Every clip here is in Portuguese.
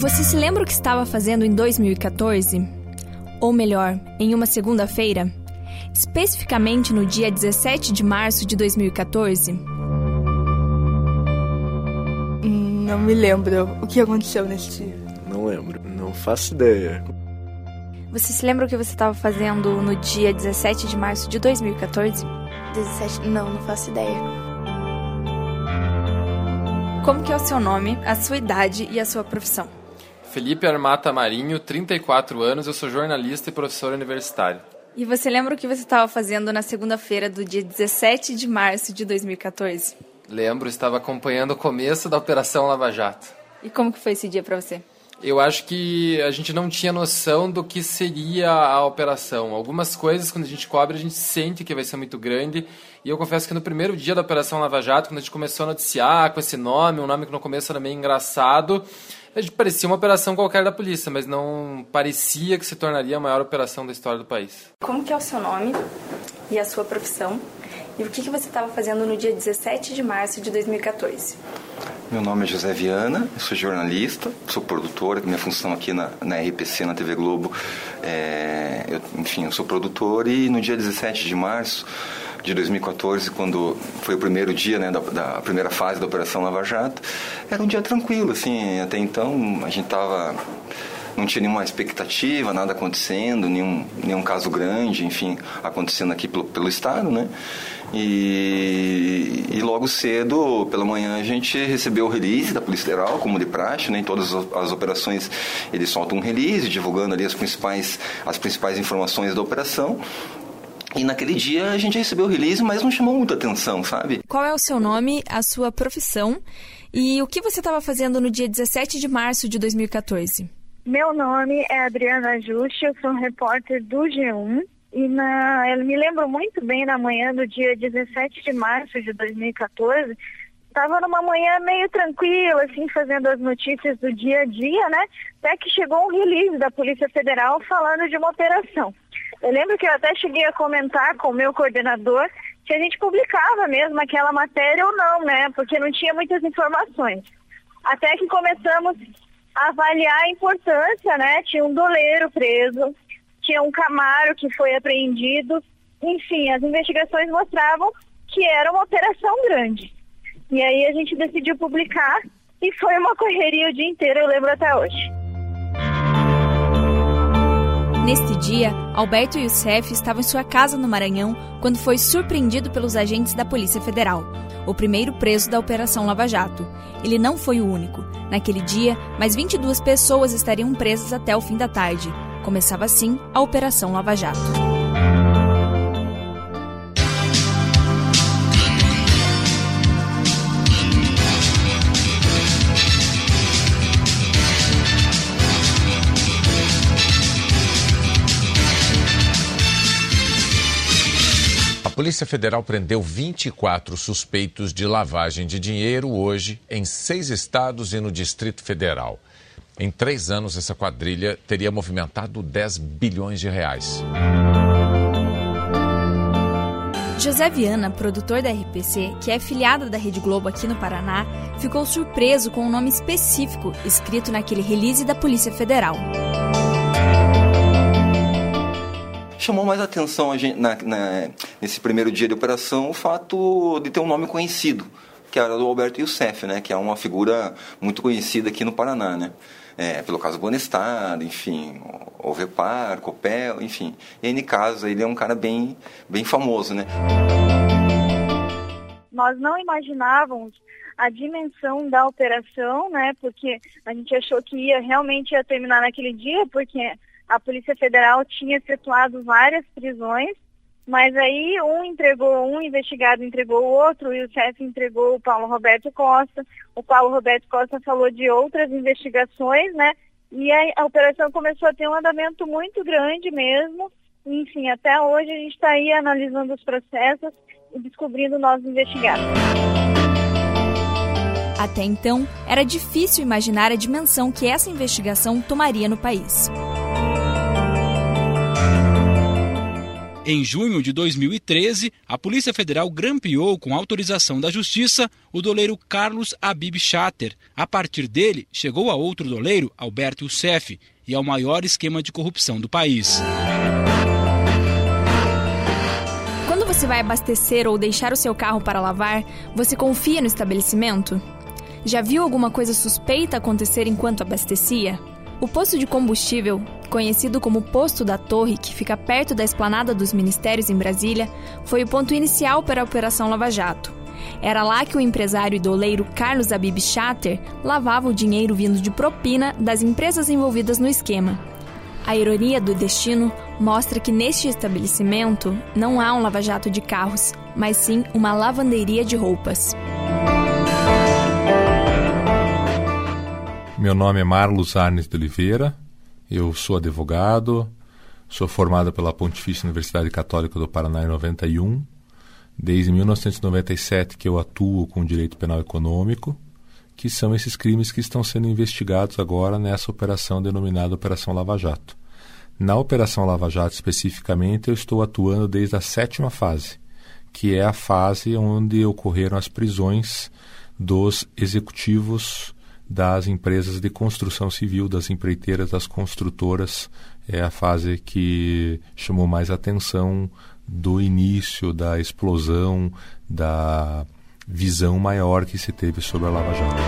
Você se lembra o que estava fazendo em 2014? Ou melhor, em uma segunda-feira? Especificamente no dia 17 de março de 2014? Não me lembro o que aconteceu nesse dia. Não lembro, não faço ideia. Você se lembra o que você estava fazendo no dia 17 de março de 2014? 17. Não, não faço ideia. Como que é o seu nome, a sua idade e a sua profissão? Felipe Armata Marinho, 34 anos, eu sou jornalista e professor universitário. E você lembra o que você estava fazendo na segunda-feira do dia 17 de março de 2014? Lembro, estava acompanhando o começo da Operação Lava Jato. E como que foi esse dia para você? Eu acho que a gente não tinha noção do que seria a operação. Algumas coisas, quando a gente cobre, a gente sente que vai ser muito grande. E eu confesso que no primeiro dia da Operação Lava Jato, quando a gente começou a noticiar com esse nome, um nome que no começo era meio engraçado, parecia uma operação qualquer da polícia, mas não parecia que se tornaria a maior operação da história do país. Como que é o seu nome e a sua profissão? E o que, que você estava fazendo no dia 17 de março de 2014? Meu nome é José Viana, eu sou jornalista, sou produtor, minha função aqui na, na RPC, na TV Globo, é, eu, enfim, eu sou produtor e no dia 17 de março de 2014, quando foi o primeiro dia né, da, da, primeira fase da Operação Lava Jato, era um dia tranquilo, assim, até então a gente estava não tinha nenhuma expectativa, nada acontecendo, nenhum, nenhum caso grande, enfim, acontecendo aqui pelo, pelo estado, né? E, e, logo cedo, pela manhã, a gente recebeu o release da Polícia Federal, como de praxe, né? Em todas as operações eles soltam um release, divulgando ali as principais, as principais informações da operação. E naquele dia a gente recebeu o release, mas não chamou muita atenção, sabe? Qual é o seu nome, a sua profissão e o que você estava fazendo no dia 17 de março de 2014? Meu nome é Adriana Juste, eu sou repórter do G1 e na, eu me lembro muito bem na manhã do dia 17 de março de 2014, estava numa manhã meio tranquila, assim, fazendo as notícias do dia a dia, né? Até que chegou um release da Polícia Federal falando de uma operação. Eu lembro que eu até cheguei a comentar com o meu coordenador se a gente publicava mesmo aquela matéria ou não, né? Porque não tinha muitas informações. Até que começamos a avaliar a importância, né? Tinha um doleiro preso, tinha um Camaro que foi apreendido. Enfim, as investigações mostravam que era uma operação grande. E aí a gente decidiu publicar e foi uma correria o dia inteiro, eu lembro até hoje. Neste dia, Alberto Youssef estava em sua casa no Maranhão quando foi surpreendido pelos agentes da Polícia Federal, o primeiro preso da Operação Lava Jato. Ele não foi o único. Naquele dia, mais 22 pessoas estariam presas até o fim da tarde. Começava assim a Operação Lava Jato. Polícia Federal prendeu 24 suspeitos de lavagem de dinheiro hoje em seis estados e no Distrito Federal. Em três anos, essa quadrilha teria movimentado 10 bilhões de reais. José Viana, produtor da RPC, que é filiado da Rede Globo aqui no Paraná, ficou surpreso com um nome específico escrito naquele release da Polícia Federal. Chamou mais atenção gente, na, na, nesse primeiro dia de operação o fato de ter um nome conhecido, que era do Alberto Youssef, né, que é uma figura muito conhecida aqui no Paraná, né? é, pelo caso Bonestar, enfim, Ovepar, Copel, enfim. N casos, ele é um cara bem, bem famoso, né? Nós não imaginávamos a dimensão da operação, né? Porque a gente achou que ia realmente ia terminar naquele dia, porque a Polícia Federal tinha efetuado várias prisões mas aí um entregou, um investigado entregou o outro e o chefe entregou o Paulo Roberto Costa. O Paulo Roberto Costa falou de outras investigações, né? E a, a operação começou a ter um andamento muito grande mesmo. Enfim, até hoje a gente está aí analisando os processos e descobrindo novos investigados. Até então, era difícil imaginar a dimensão que essa investigação tomaria no país. Em junho de 2013, a Polícia Federal grampeou com autorização da Justiça o doleiro Carlos Abib Chater. A partir dele, chegou a outro doleiro, Alberto Youssef, e ao maior esquema de corrupção do país. Quando você vai abastecer ou deixar o seu carro para lavar, você confia no estabelecimento? Já viu alguma coisa suspeita acontecer enquanto abastecia? O posto de combustível, conhecido como Posto da Torre, que fica perto da esplanada dos ministérios em Brasília, foi o ponto inicial para a Operação Lava Jato. Era lá que o empresário e doleiro Carlos Abib Chater lavava o dinheiro vindo de propina das empresas envolvidas no esquema. A ironia do destino mostra que neste estabelecimento não há um lava-jato de carros, mas sim uma lavanderia de roupas. Meu nome é Marlos Arnes de Oliveira, eu sou advogado, sou formado pela Pontifícia Universidade Católica do Paraná em 91. Desde 1997 que eu atuo com direito penal econômico, que são esses crimes que estão sendo investigados agora nessa operação denominada Operação Lava Jato. Na Operação Lava Jato especificamente, eu estou atuando desde a sétima fase, que é a fase onde ocorreram as prisões dos executivos das empresas de construção civil, das empreiteiras, das construtoras. É a fase que chamou mais atenção do início, da explosão, da visão maior que se teve sobre a Lava Jato.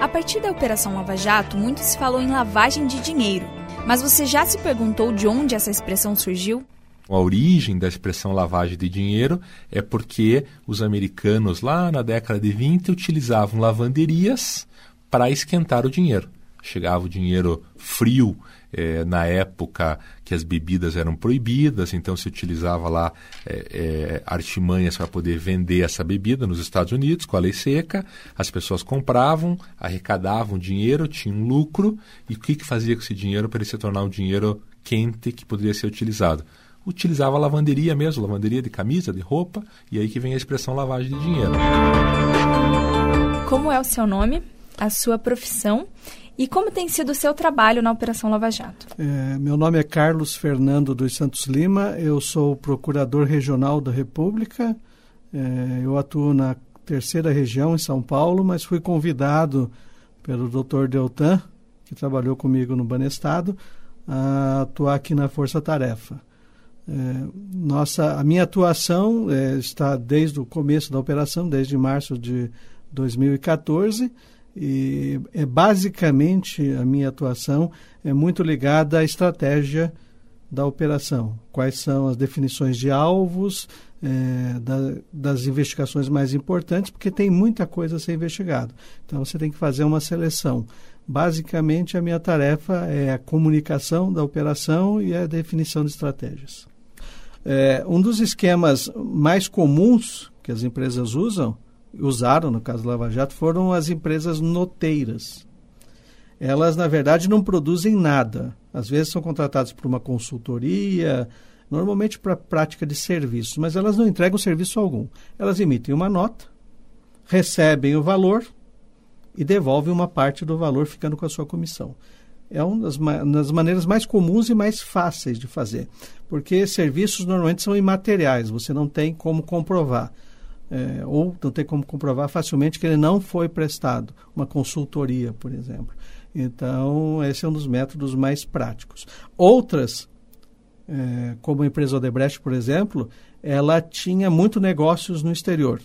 A partir da Operação Lava Jato, muito se falou em lavagem de dinheiro. Mas você já se perguntou de onde essa expressão surgiu? A origem da expressão lavagem de dinheiro é porque os americanos, lá na década de 20, utilizavam lavanderias para esquentar o dinheiro. Chegava o dinheiro frio é, na época que as bebidas eram proibidas, então se utilizava lá é, é, artimanhas para poder vender essa bebida nos Estados Unidos com a lei seca. As pessoas compravam, arrecadavam dinheiro, tinham lucro, e o que, que fazia com esse dinheiro para ele se tornar um dinheiro quente que poderia ser utilizado? Utilizava lavanderia mesmo, lavanderia de camisa, de roupa, e aí que vem a expressão lavagem de dinheiro. Como é o seu nome, a sua profissão e como tem sido o seu trabalho na Operação Lava Jato? É, meu nome é Carlos Fernando dos Santos Lima, eu sou procurador regional da República, é, eu atuo na terceira região em São Paulo, mas fui convidado pelo Dr. Deltan, que trabalhou comigo no Banestado, a atuar aqui na Força Tarefa. É, nossa, a minha atuação é, está desde o começo da operação, desde março de 2014, e é basicamente a minha atuação é muito ligada à estratégia da operação. Quais são as definições de alvos, é, da, das investigações mais importantes, porque tem muita coisa a ser investigado. Então você tem que fazer uma seleção. Basicamente, a minha tarefa é a comunicação da operação e a definição de estratégias. É, um dos esquemas mais comuns que as empresas usam, usaram no caso do Lava Jato, foram as empresas noteiras. Elas, na verdade, não produzem nada. Às vezes são contratadas por uma consultoria, normalmente para prática de serviços, mas elas não entregam serviço algum. Elas emitem uma nota, recebem o valor e devolvem uma parte do valor, ficando com a sua comissão é uma das, das, maneiras mais comuns e mais fáceis de fazer, porque serviços normalmente são imateriais, você não tem como comprovar, é, ou não tem como comprovar facilmente que ele não foi prestado, uma consultoria, por exemplo. Então, esse é um dos métodos mais práticos. Outras, é, como a empresa Odebrecht, por exemplo, ela tinha muito negócios no exterior.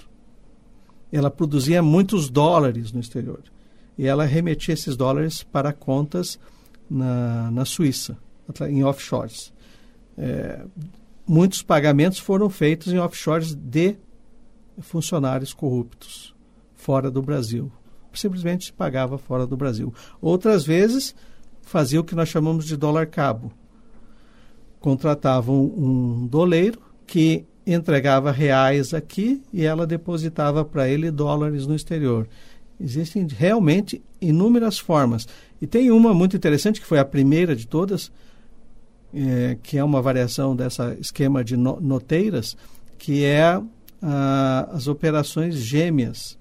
Ela produzia muitos dólares no exterior. E ela remetia esses dólares para contas na, na Suíça, em offshores. É, muitos pagamentos foram feitos em offshores de funcionários corruptos fora do Brasil. Simplesmente se pagava fora do Brasil. Outras vezes fazia o que nós chamamos de dólar cabo. Contratavam um doleiro que entregava reais aqui e ela depositava para ele dólares no exterior. Existem realmente inúmeras formas. E tem uma muito interessante, que foi a primeira de todas, é, que é uma variação dessa esquema de no, noteiras, que é a, as operações gêmeas.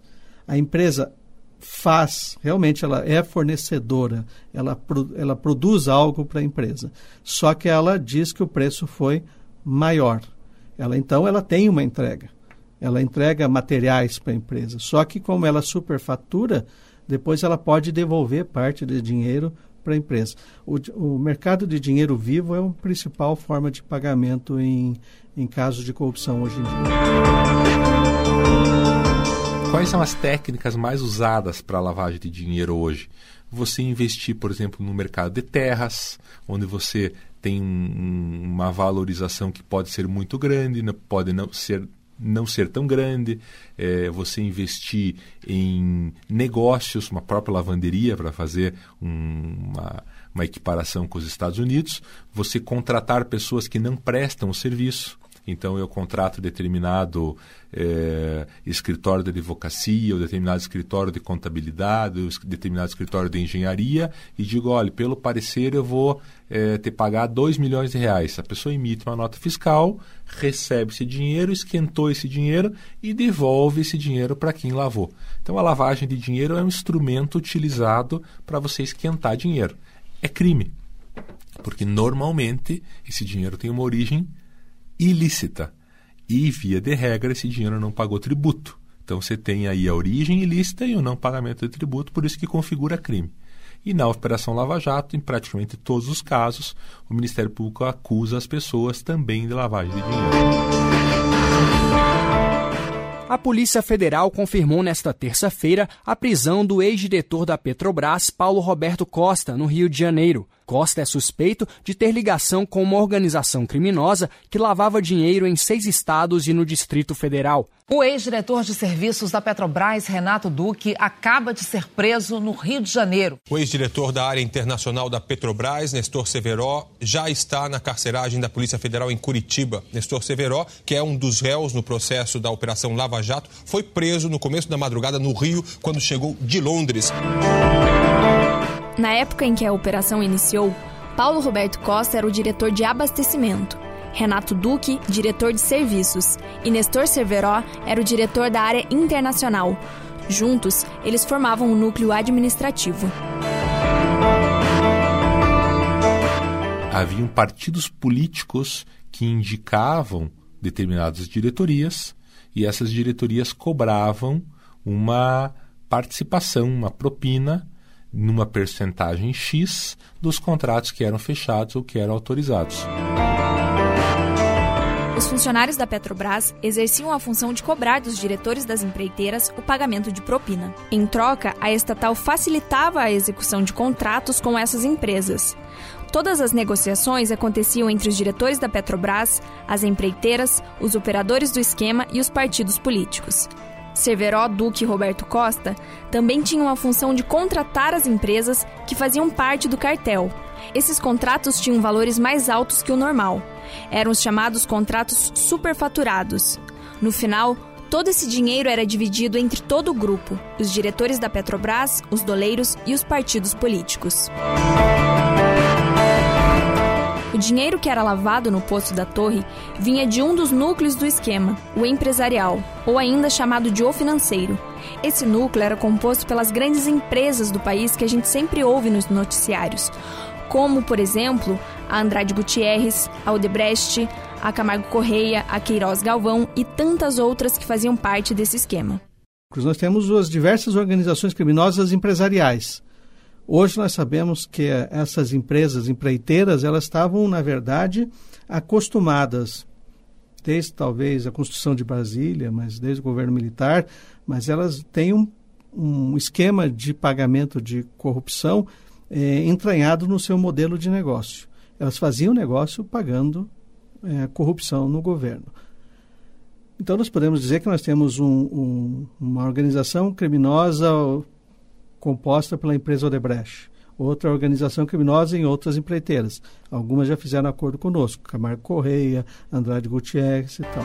A empresa faz, realmente ela é fornecedora, ela, ela produz algo para a empresa. Só que ela diz que o preço foi maior. Ela então ela tem uma entrega. Ela entrega materiais para a empresa. Só que como ela superfatura, depois ela pode devolver parte do dinheiro para a empresa. O, o, mercado de dinheiro vivo é a principal forma de pagamento em, em casos de corrupção hoje em dia. Quais são as técnicas mais usadas para a lavagem de dinheiro hoje? Você investir, por exemplo, no mercado de terras, onde você tem um, uma valorização que pode ser muito grande, pode não ser não ser tão grande, é, você investir em negócios, uma própria lavanderia para fazer um, uma, uma equiparação com os Estados Unidos, você contratar pessoas que não prestam o serviço, então eu contrato determinado é, escritório de advocacia, ou determinado escritório de contabilidade, ou determinado escritório de engenharia, e digo, olha, pelo parecer eu vou é, te pagar 2 milhões de reais. A pessoa emite uma nota fiscal, recebe esse dinheiro, esquentou esse dinheiro e devolve esse dinheiro para quem lavou. Então a lavagem de dinheiro é um instrumento utilizado para você esquentar dinheiro. É crime. Porque normalmente esse dinheiro tem uma origem ilícita. E, via de regra, esse dinheiro não pagou tributo. Então você tem aí a origem ilícita e o não pagamento de tributo, por isso que configura crime. E na Operação Lava Jato, em praticamente todos os casos, o Ministério Público acusa as pessoas também de lavagem de dinheiro. A Polícia Federal confirmou nesta terça-feira a prisão do ex-diretor da Petrobras, Paulo Roberto Costa, no Rio de Janeiro. Costa é suspeito de ter ligação com uma organização criminosa que lavava dinheiro em seis estados e no Distrito Federal. O ex-diretor de serviços da Petrobras, Renato Duque, acaba de ser preso no Rio de Janeiro. O ex-diretor da área internacional da Petrobras, Nestor Severo, já está na carceragem da Polícia Federal em Curitiba. Nestor Severo, que é um dos réus no processo da Operação Lava Jato, foi preso no começo da madrugada no Rio, quando chegou de Londres. Na época em que a operação iniciou, Paulo Roberto Costa era o diretor de abastecimento, Renato Duque, diretor de serviços, e Nestor Cerveró era o diretor da área internacional. Juntos, eles formavam um núcleo administrativo. Haviam partidos políticos que indicavam determinadas diretorias e essas diretorias cobravam uma participação, uma propina numa percentagem X dos contratos que eram fechados ou que eram autorizados. Os funcionários da Petrobras exerciam a função de cobrar dos diretores das empreiteiras o pagamento de propina. Em troca, a estatal facilitava a execução de contratos com essas empresas. Todas as negociações aconteciam entre os diretores da Petrobras, as empreiteiras, os operadores do esquema e os partidos políticos. Severo Duque e Roberto Costa também tinham a função de contratar as empresas que faziam parte do cartel. Esses contratos tinham valores mais altos que o normal. Eram os chamados contratos superfaturados. No final, todo esse dinheiro era dividido entre todo o grupo: os diretores da Petrobras, os doleiros e os partidos políticos. O dinheiro que era lavado no poço da torre vinha de um dos núcleos do esquema, o empresarial, ou ainda chamado de o financeiro. Esse núcleo era composto pelas grandes empresas do país que a gente sempre ouve nos noticiários, como, por exemplo, a Andrade Gutierrez, a Odebrecht, a Camargo Correia, a Queiroz Galvão e tantas outras que faziam parte desse esquema. Nós temos as diversas organizações criminosas empresariais. Hoje nós sabemos que essas empresas empreiteiras, elas estavam, na verdade, acostumadas, desde talvez a construção de Brasília, mas desde o governo militar, mas elas têm um, um esquema de pagamento de corrupção é, entranhado no seu modelo de negócio. Elas faziam negócio pagando é, corrupção no governo. Então, nós podemos dizer que nós temos um, um, uma organização criminosa composta pela empresa Odebrecht, outra organização criminosa em outras empreiteiras. Algumas já fizeram acordo conosco, Camargo Correia, Andrade Gutierrez e tal.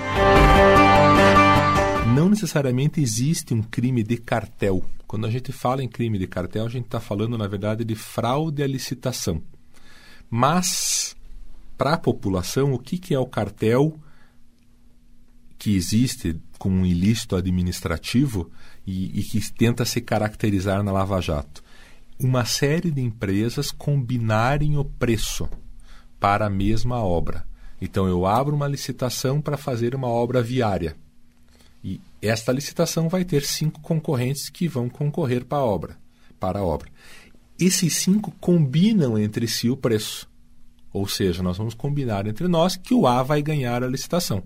Não necessariamente existe um crime de cartel. Quando a gente fala em crime de cartel, a gente está falando, na verdade, de fraude à licitação. Mas, para a população, o que, que é o cartel que existe com um ilícito administrativo e, e que tenta se caracterizar na Lava Jato. Uma série de empresas combinarem o preço para a mesma obra. Então eu abro uma licitação para fazer uma obra viária. E esta licitação vai ter cinco concorrentes que vão concorrer para a obra. Para a obra. Esses cinco combinam entre si o preço. Ou seja, nós vamos combinar entre nós que o A vai ganhar a licitação.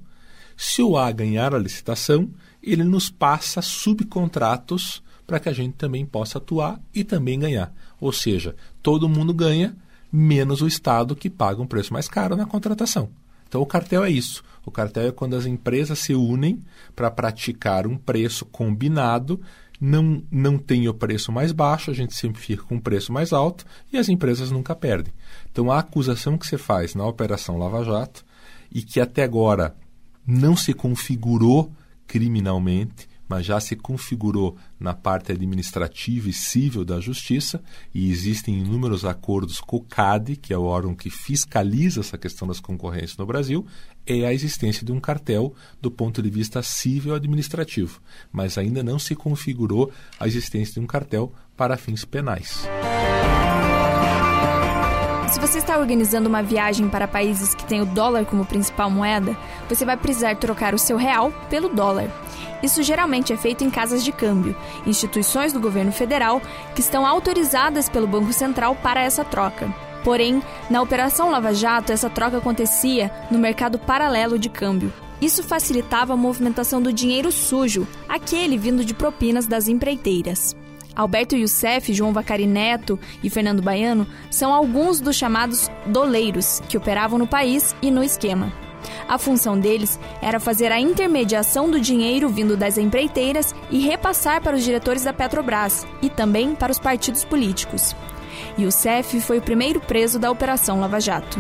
Se o A ganhar a licitação, ele nos passa subcontratos para que a gente também possa atuar e também ganhar. Ou seja, todo mundo ganha, menos o Estado que paga um preço mais caro na contratação. Então o cartel é isso. O cartel é quando as empresas se unem para praticar um preço combinado não, não tem o preço mais baixo, a gente sempre fica com o preço mais alto e as empresas nunca perdem. Então, a acusação que você faz na Operação Lava Jato e que até agora não se configurou criminalmente, mas já se configurou na parte administrativa e civil da Justiça, e existem inúmeros acordos com o CAD, que é o órgão que fiscaliza essa questão das concorrências no Brasil, é a existência de um cartel do ponto de vista civil administrativo, mas ainda não se configurou a existência de um cartel para fins penais. Se você está organizando uma viagem para países que têm o dólar como principal moeda, você vai precisar trocar o seu real pelo dólar. Isso geralmente é feito em casas de câmbio, instituições do governo federal que estão autorizadas pelo Banco Central para essa troca. Porém, na Operação Lava Jato, essa troca acontecia no mercado paralelo de câmbio. Isso facilitava a movimentação do dinheiro sujo, aquele vindo de propinas das empreiteiras. Alberto Youssef, João Vacari Neto e Fernando Baiano são alguns dos chamados doleiros que operavam no país e no esquema. A função deles era fazer a intermediação do dinheiro vindo das empreiteiras e repassar para os diretores da Petrobras e também para os partidos políticos. Youssef foi o primeiro preso da Operação Lava Jato.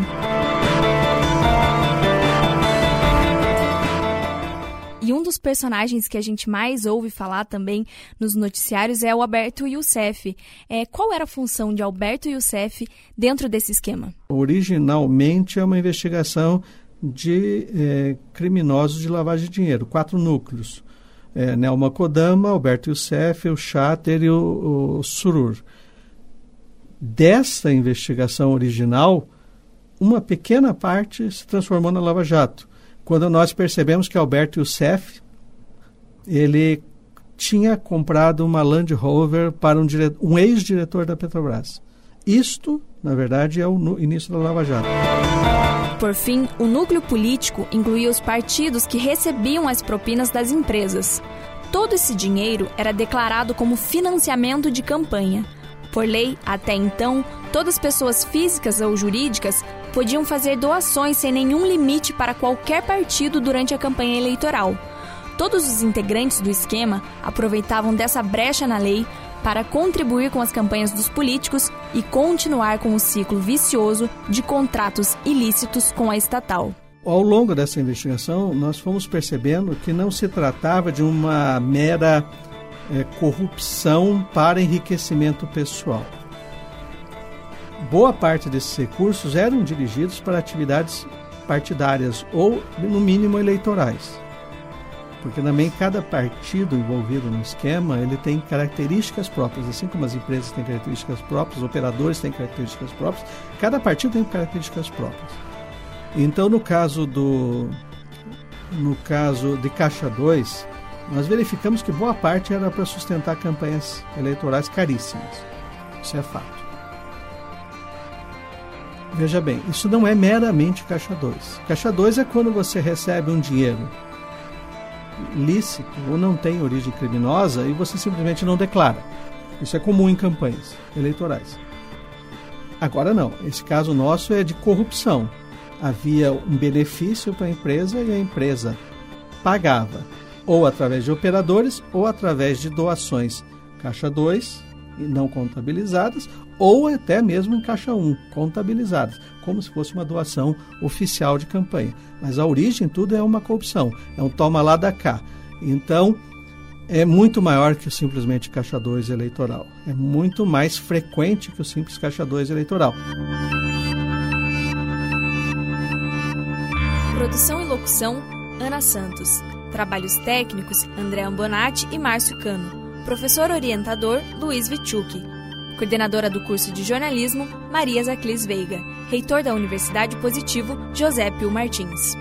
Personagens que a gente mais ouve falar também nos noticiários é o Alberto Youssef. É, qual era a função de Alberto Youssef dentro desse esquema? Originalmente é uma investigação de é, criminosos de lavagem de dinheiro, quatro núcleos. É, Nelma Kodama, Alberto Youssef, o Chater e o, o Surur dessa investigação original, uma pequena parte se transformou na Lava Jato. Quando nós percebemos que Alberto Youssef, ele tinha comprado uma Land Rover para um, um ex-diretor da Petrobras. Isto, na verdade, é o início da Lava Jato. Por fim, o núcleo político incluía os partidos que recebiam as propinas das empresas. Todo esse dinheiro era declarado como financiamento de campanha. Por lei, até então, todas as pessoas físicas ou jurídicas podiam fazer doações sem nenhum limite para qualquer partido durante a campanha eleitoral. Todos os integrantes do esquema aproveitavam dessa brecha na lei para contribuir com as campanhas dos políticos e continuar com o ciclo vicioso de contratos ilícitos com a estatal. Ao longo dessa investigação, nós fomos percebendo que não se tratava de uma mera é, corrupção para enriquecimento pessoal. Boa parte desses recursos eram dirigidos para atividades partidárias ou, no mínimo, eleitorais. Porque também cada partido envolvido no esquema ele tem características próprias, assim como as empresas têm características próprias, os operadores têm características próprias, cada partido tem características próprias. Então, no caso do no caso de Caixa 2, nós verificamos que boa parte era para sustentar campanhas eleitorais caríssimas. Isso é fato. Veja bem, isso não é meramente caixa 2. Caixa 2 é quando você recebe um dinheiro lícito ou não tem origem criminosa e você simplesmente não declara. Isso é comum em campanhas eleitorais. Agora não, esse caso nosso é de corrupção. Havia um benefício para a empresa e a empresa pagava ou através de operadores ou através de doações caixa 2 não contabilizadas ou até mesmo em caixa 1 contabilizadas, como se fosse uma doação oficial de campanha. Mas a origem tudo é uma corrupção, é um toma lá da cá. Então, é muito maior que o simplesmente caixa 2 eleitoral. É muito mais frequente que o simples caixa 2 eleitoral. Produção e locução Ana Santos. Trabalhos técnicos, André Ambonati e Márcio Cano. Professor orientador, Luiz Vichuk. Coordenadora do curso de jornalismo, Maria Zaclis Veiga. Reitor da Universidade Positivo, José Pio Martins.